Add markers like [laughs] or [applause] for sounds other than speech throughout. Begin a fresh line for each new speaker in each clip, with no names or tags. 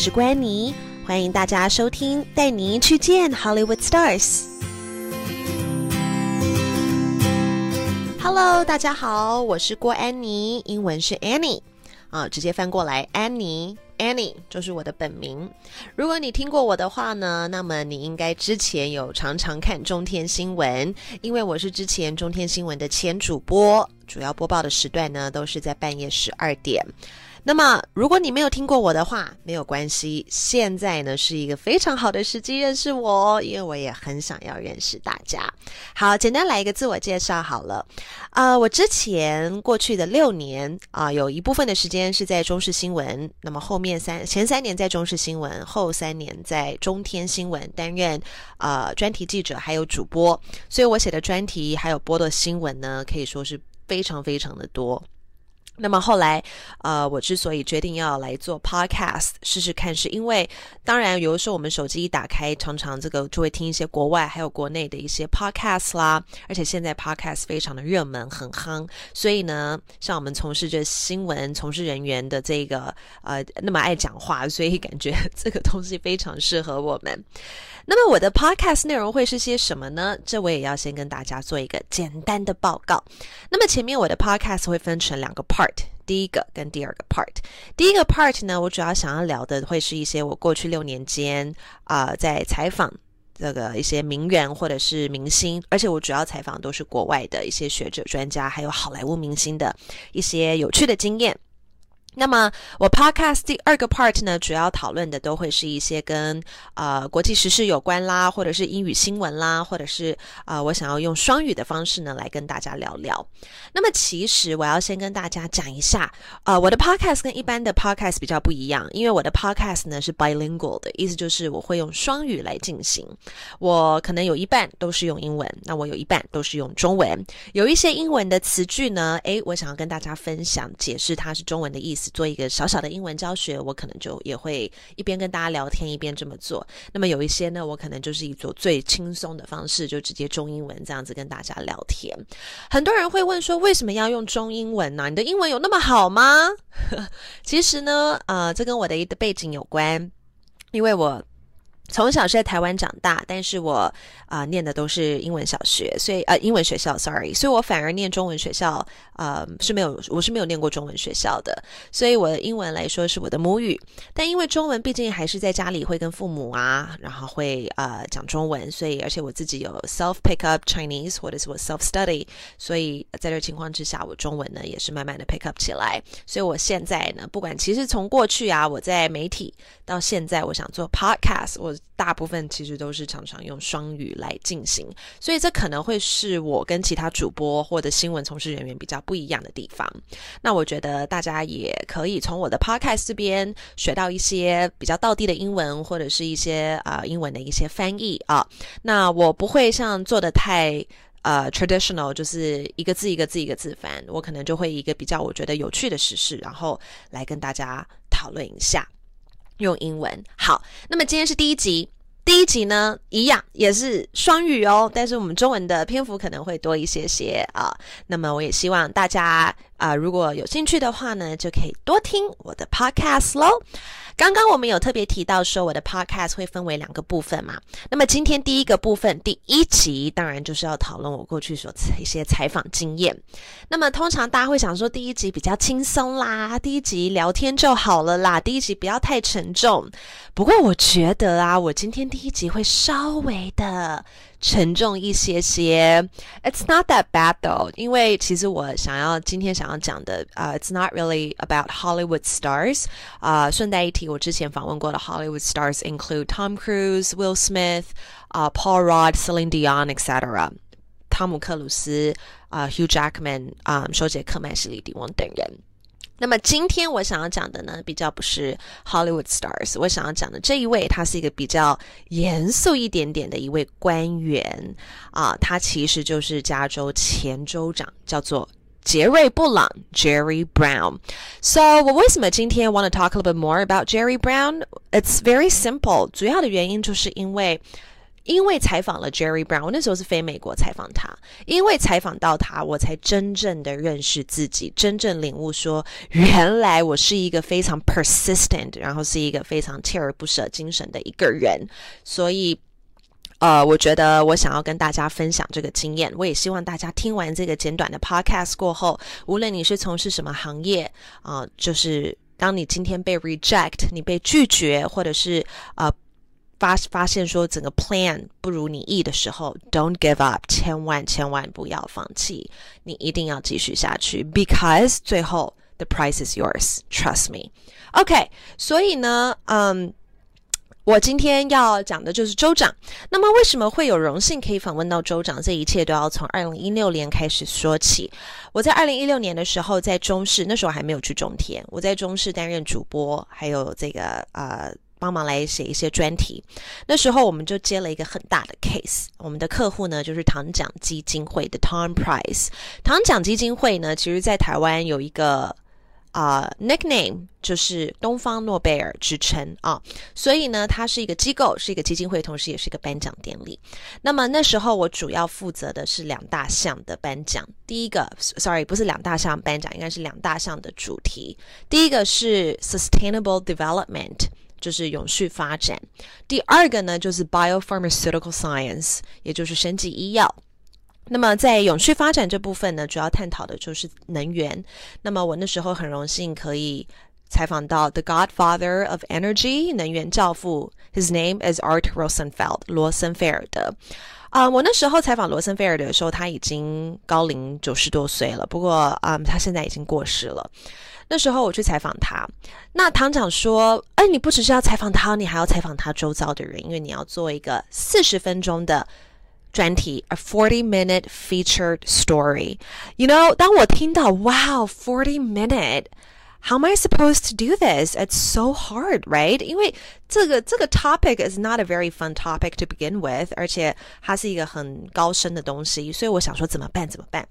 是关妮，欢迎大家收听，带您去见 Hollywood Stars。Hello，大家好，我是郭安妮，英文是 Annie，啊，直接翻过来，安妮 Annie 就是我的本名。如果你听过我的话呢，那么你应该之前有常常看中天新闻，因为我是之前中天新闻的前主播，主要播报的时段呢都是在半夜十二点。那么，如果你没有听过我的话，没有关系。现在呢是一个非常好的时机认识我，因为我也很想要认识大家。好，简单来一个自我介绍好了。呃，我之前过去的六年啊，有一部分的时间是在中视新闻，那么后面三前三年在中视新闻，后三年在中天新闻担任呃专题记者还有主播，所以我写的专题还有播的新闻呢，可以说是非常非常的多。那么后来，呃，我之所以决定要来做 podcast 试试看，是因为当然有的时候我们手机一打开，常常这个就会听一些国外还有国内的一些 podcast 啦，而且现在 podcast 非常的热门，很夯，所以呢，像我们从事着新闻从事人员的这个呃那么爱讲话，所以感觉 [laughs] 这个东西非常适合我们。那么我的 podcast 内容会是些什么呢？这我也要先跟大家做一个简单的报告。那么前面我的 podcast 会分成两个 part，第一个跟第二个 part。第一个 part 呢，我主要想要聊的会是一些我过去六年间啊在采访这个一些名媛或者是明星，而且我主要采访都是国外的一些学者、专家，还有好莱坞明星的一些有趣的经验。那么我 podcast 第二个 part 呢，主要讨论的都会是一些跟呃国际时事有关啦，或者是英语新闻啦，或者是啊我想要用双语的方式呢来跟大家聊聊。那么其实我要先跟大家讲一下，呃我的 podcast 跟一般的 podcast 比较不一样，因为我的 podcast 呢是 bilingual 的意思就是我会用双语来进行。我可能有一半都是用英文，那我有一半都是用中文。有一些英文的词句呢，诶，我想要跟大家分享解释它是中文的意思。做一个小小的英文教学，我可能就也会一边跟大家聊天一边这么做。那么有一些呢，我可能就是以做最轻松的方式，就直接中英文这样子跟大家聊天。很多人会问说，为什么要用中英文呢？你的英文有那么好吗？[laughs] 其实呢，呃，这跟我的一个背景有关，因为我。从小是在台湾长大，但是我啊念的都是英文小学，所以呃英文学校，sorry，所以我反而念中文学校，呃是没有，我是没有念过中文学校的，所以我的英文来说是我的母语，但因为中文毕竟还是在家里会跟父母啊，然后会呃讲中文，所以而且我自己有 self pick up Chinese 或者是我 self study，所以在这情况之下，我中文呢也是慢慢的 pick up 起来，所以我现在呢，不管其实从过去啊我在媒体到现在，我想做 podcast 我。大部分其实都是常常用双语来进行，所以这可能会是我跟其他主播或者新闻从事人员比较不一样的地方。那我觉得大家也可以从我的 podcast 这边学到一些比较道地的英文，或者是一些啊英文的一些翻译啊。那我不会像做的太呃 traditional，就是一个字一个字一个字翻，我可能就会一个比较我觉得有趣的时事，然后来跟大家讨论一下。用英文好，那么今天是第一集，第一集呢一样也是双语哦，但是我们中文的篇幅可能会多一些些啊。那么我也希望大家啊，如果有兴趣的话呢，就可以多听我的 podcast 喽。刚刚我们有特别提到说，我的 podcast 会分为两个部分嘛。那么今天第一个部分，第一集当然就是要讨论我过去所一些采访经验。那么通常大家会想说，第一集比较轻松啦，第一集聊天就好了啦，第一集不要太沉重。不过我觉得啊，我今天第一集会稍微的。沉重一些些，It's not that bad though，因为其实我想要今天想要讲的啊，It's not really about Hollywood stars。啊，顺带一提，我之前访问过的 Hollywood stars include Tom Cruise、Will Smith、啊 Paul Rudd、Celine Dion etc。汤姆克鲁斯、啊 Hugh Jackman、啊休杰克曼、史蒂迪翁等人。 那么今天我想要讲的呢，比较不是 Hollywood stars，我想要讲的这一位，他是一个比较严肃一点点的一位官员啊，他其实就是加州前州长，叫做杰瑞布朗 Jerry Brown。So 我为什么今天 want to talk a little bit more about Jerry Brown？It's very simple，主要的原因就是因为。因为采访了 Jerry Brown，我那时候是飞美国采访他，因为采访到他，我才真正的认识自己，真正领悟说，原来我是一个非常 persistent，然后是一个非常锲而不舍精神的一个人。所以，呃，我觉得我想要跟大家分享这个经验，我也希望大家听完这个简短的 podcast 过后，无论你是从事什么行业啊，就是当你今天被 reject，你被拒绝，或者是呃。发发现说整个 plan 不如你意的时候，don't give up，千万千万不要放弃，你一定要继续下去，because 最后 the price is yours，trust me。OK，所以呢，嗯，我今天要讲的就是州长。那么为什么会有荣幸可以访问到州长？这一切都要从二零一六年开始说起。我在二零一六年的时候在中视，那时候还没有去中天，我在中视担任主播，还有这个呃。帮忙来写一些专题，那时候我们就接了一个很大的 case。我们的客户呢，就是唐奖基金会的 Tom Price。唐奖基金会呢，其实在台湾有一个啊 nickname，就是东方诺贝尔之称啊。所以呢，它是一个机构，是一个基金会，同时也是一个颁奖典礼。那么那时候我主要负责的是两大项的颁奖。第一个，sorry，不是两大项颁奖，应该是两大项的主题。第一个是 sustainable development。就是永续发展。第二个呢，就是 biopharmaceutical science，也就是生技医药。那么在永续发展这部分呢，主要探讨的就是能源。那么我那时候很荣幸可以采访到 the Godfather of Energy，能源教父，His name is Art Rosenfeld，罗森菲尔德。啊，我那时候采访罗森菲尔德的时候，他已经高龄九十多岁了。不过啊，他现在已经过世了。那时候我去采访他，那堂长说：“哎，你不只是要采访他，你还要采访他周遭的人，因为你要做一个四十分钟的专题，a forty-minute featured story。You know，当我听到 Wow forty minute。” How am I supposed to do this? It's so hard, right? 因为这个这个 topic is not a very fun topic to begin with，而且它是一个很高深的东西，所以我想说怎么办？怎么办？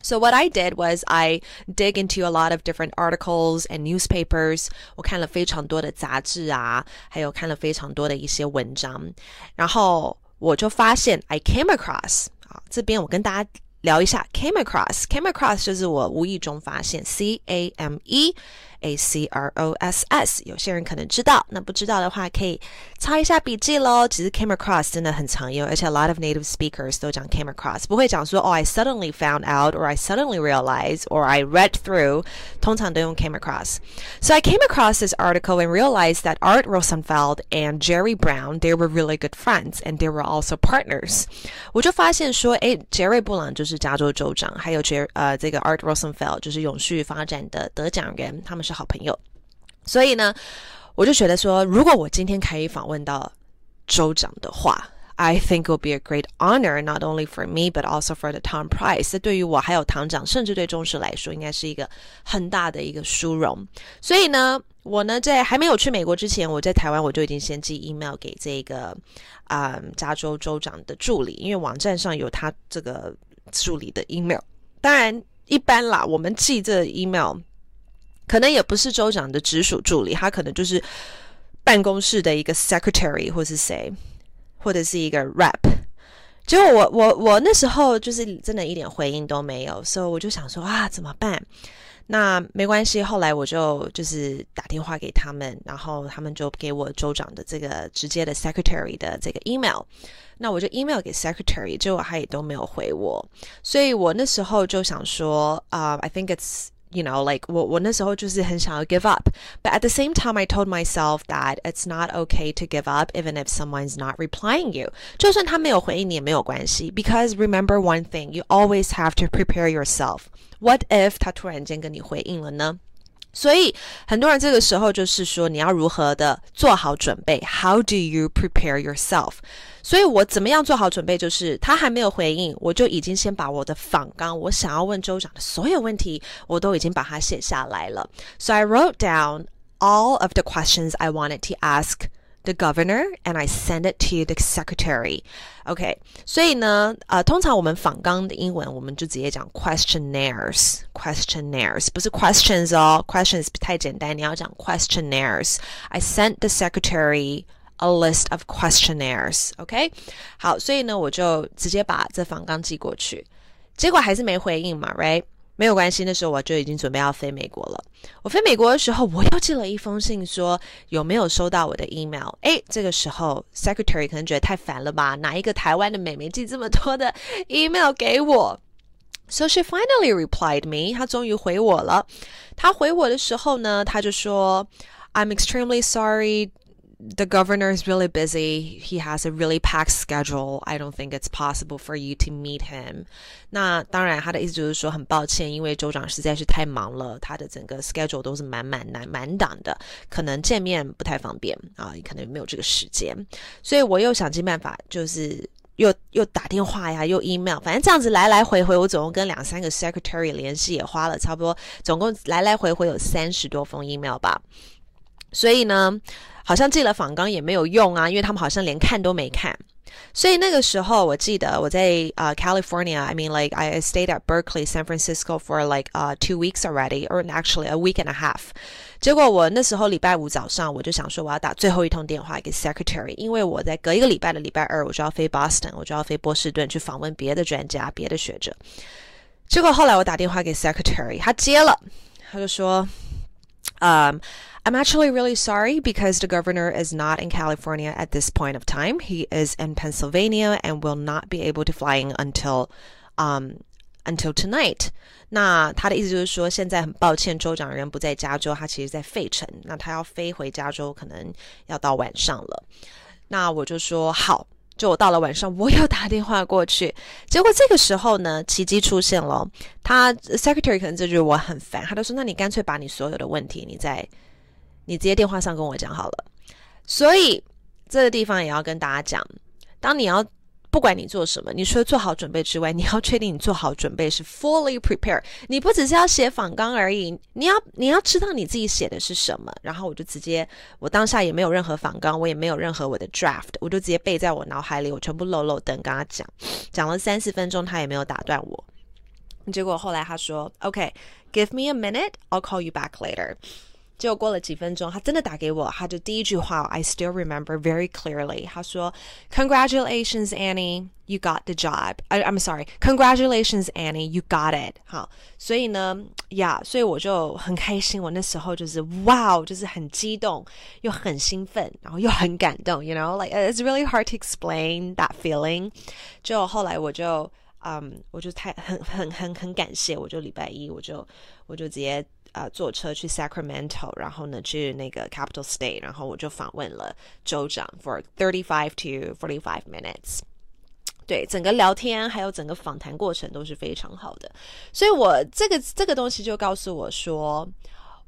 so what I did was I dig into a lot of different articles and newspapers. 我看了非常多的杂志啊，还有看了非常多的一些文章，然后我就发现 I came across 啊，这边我跟大家 聊一下 came across came across 就是我无意中发现 C A M E。A C R O S S，有些人可能知道，那不知道的话可以抄一下笔记喽。其实 came across 真的很常用，而且 a lot of native speakers 都讲 came across，不会讲说哦 I suddenly found out or I suddenly realized or I read through，通常都用 came across。So I came across this article and realized that Art Rosenfeld and Jerry Brown they were really good friends and they were also partners。我就发现说，诶 j e r r y 布朗就是 是加州州长，还有杰呃这个 Art Rosenfeld 就是永续发展的得奖人，他们是。好朋友，所以呢，我就觉得说，如果我今天可以访问到州长的话，I think will be a great honor not only for me but also for the Tom Price。对于我还有堂长，甚至对中视来说，应该是一个很大的一个殊荣。所以呢，我呢在还没有去美国之前，我在台湾我就已经先寄 email 给这个啊加州州长的助理，因为网站上有他这个助理的 email。当然，一般啦，我们寄这 email。可能也不是州长的直属助理，他可能就是办公室的一个 secretary 或是谁，或者是一个 rap。结果我我我那时候就是真的一点回应都没有，所以我就想说啊怎么办？那没关系，后来我就就是打电话给他们，然后他们就给我州长的这个直接的 secretary 的这个 email。那我就 email 给 secretary，结果他也都没有回我，所以我那时候就想说啊，I think it's you know, like 我我那时候就是很想要 give up. But at the same time, I told myself that it's not okay to give up even if someone's not replying you. 就算他没有回应你也没有关系，because remember one thing, you always have to prepare yourself. What if 他突然间跟你回应了呢？ 所以很多人这个时候就是说，你要如何的做好准备？How do you prepare yourself？所以我怎么样做好准备？就是他还没有回应，我就已经先把我的访纲，我想要问州长的所有问题，我都已经把它写下来了。So I wrote down all of the questions I wanted to ask the governor and I send it to the secretary. OK，所以呢，呃，通常我们访纲的英文我们就直接讲 questionnaires，questionnaires 不是 questions 哦，questions 太简单，你要讲 questionnaires。I sent the secretary a list of questionnaires. OK，好，所以呢，我就直接把这访纲寄过去，结果还是没回应嘛，right？ 没有关系，那时候我就已经准备要飞美国了。我飞美国的时候，我又寄了一封信，说有没有收到我的 email？哎，这个时候 secretary 可能觉得太烦了吧？哪一个台湾的美眉寄这么多的 [laughs] email 给我？So she finally replied me，她终于回我了。她回我的时候呢，她就说：“I'm extremely sorry。” The governor is really busy. He has a really packed schedule. I don't think it's possible for you to meet him. 那当然，他的意思就是说很抱歉，因为州长实在是太忙了，他的整个 schedule 都是满满满满档的，可能见面不太方便啊，可能没有这个时间。所以我又想尽办法，就是又又打电话呀，又 email，反正这样子来来回回，我总共跟两三个 secretary 联系，也花了差不多，总共来来回回有三十多封 email 吧。所以呢。好像寄了访纲也没有用啊，因为他们好像连看都没看。所以那个时候，我记得我在啊 California，I mean like I stayed at Berkeley, San Francisco for like uh two weeks already, or actually a week and a half。结果我那时候礼拜五早上，我就想说我要打最后一通电话给 secretary，因为我在隔一个礼拜的礼拜二，我就要飞 Boston，我就要飞波士顿去访问别的专家、别的学者。结果后来我打电话给 secretary，他接了，他就说，嗯。I'm actually really sorry because the governor is not in California at this point of time. He is in Pennsylvania and will not be able to fly in until um until tonight. 那他的意思就是说，现在很抱歉，州长人不在加州，他其实在费城。那他要飞回加州，可能要到晚上了。那我就说好，就我到了晚上，我又打电话过去。结果这个时候呢，奇迹出现了。他 secretary 可能就觉得我很烦，他就说：“那你干脆把你所有的问题，你在。” 你直接电话上跟我讲好了，所以这个地方也要跟大家讲，当你要不管你做什么，你除了做好准备之外，你要确定你做好准备是 fully prepared。你不只是要写访纲而已，你要你要知道你自己写的是什么。然后我就直接，我当下也没有任何访纲，我也没有任何我的 draft，我就直接背在我脑海里，我全部漏漏等跟他讲，讲了三四分钟，他也没有打断我。结果后来他说，OK，give me a minute，I'll call you back later。结果过了几分钟，他真的打给我，他的第一句话 I still remember very clearly。他说：“Congratulations, Annie, you got the job. I, I'm sorry. Congratulations, Annie, you got it。”好，所以呢，呀，所以我就很开心。我那时候就是哇，就是很激动，又很兴奋，然后又很感动。You know, like it's really hard to explain that feeling。就后来我就，嗯，我就太很很很很感谢，我就礼拜一我就我就直接。 呃，坐车去 Sacramento，然后呢去那个 Capital State，然后我就访问了州长 for thirty five to forty five minutes。对，整个聊天还有整个访谈过程都是非常好的，所以我这个这个东西就告诉我说，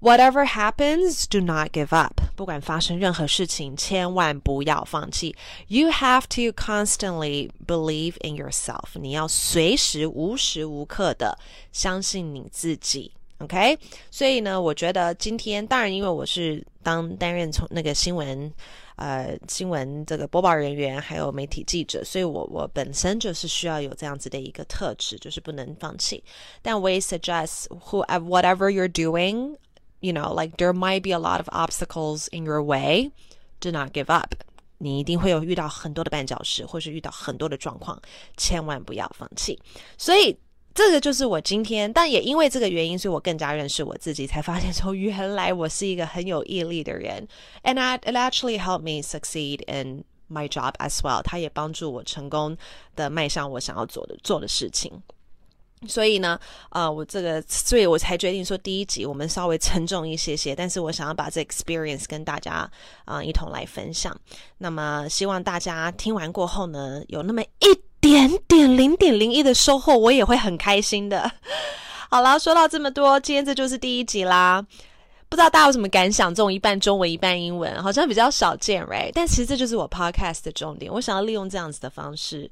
whatever happens, do not give up。不管发生任何事情，千万不要放弃。You have to constantly believe in yourself。你要随时无时无刻的相信你自己。 OK，所以呢，我觉得今天当然，因为我是当担任从那个新闻，呃，新闻这个播报人员，还有媒体记者，所以我我本身就是需要有这样子的一个特质，就是不能放弃。但我也 suggest who whatever you're doing, you know, like there might be a lot of obstacles in your way, do not give up。你一定会有遇到很多的绊脚石，或是遇到很多的状况，千万不要放弃。所以。这个就是我今天，但也因为这个原因，所以我更加认识我自己，才发现说原来我是一个很有毅力的人。And it actually helped me succeed in my job as well。它也帮助我成功的迈向我想要做的做的事情。所以呢，呃，我这个，所以我才决定说第一集我们稍微沉重一些些，但是我想要把这 experience 跟大家啊一同来分享。那么希望大家听完过后呢，有那么一。点点零点零一的收获，我也会很开心的。[laughs] 好了，说到这么多，今天这就是第一集啦。不知道大家有什么感想？这种一半中文一半英文，好像比较少见，right？但其实这就是我 podcast 的重点。我想要利用这样子的方式。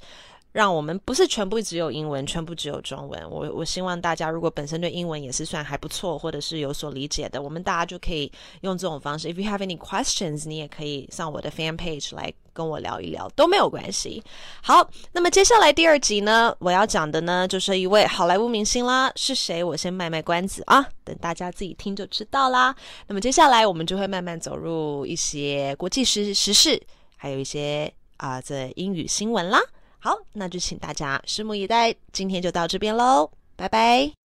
让我们不是全部只有英文，全部只有中文。我我希望大家如果本身对英文也是算还不错，或者是有所理解的，我们大家就可以用这种方式。If you have any questions，你也可以上我的 fan page 来跟我聊一聊，都没有关系。好，那么接下来第二集呢，我要讲的呢就是一位好莱坞明星啦，是谁？我先卖卖关子啊，等大家自己听就知道啦。那么接下来我们就会慢慢走入一些国际时时事。还有一些啊这英语新闻啦。好，那就请大家拭目以待。今天就到这边喽，拜拜。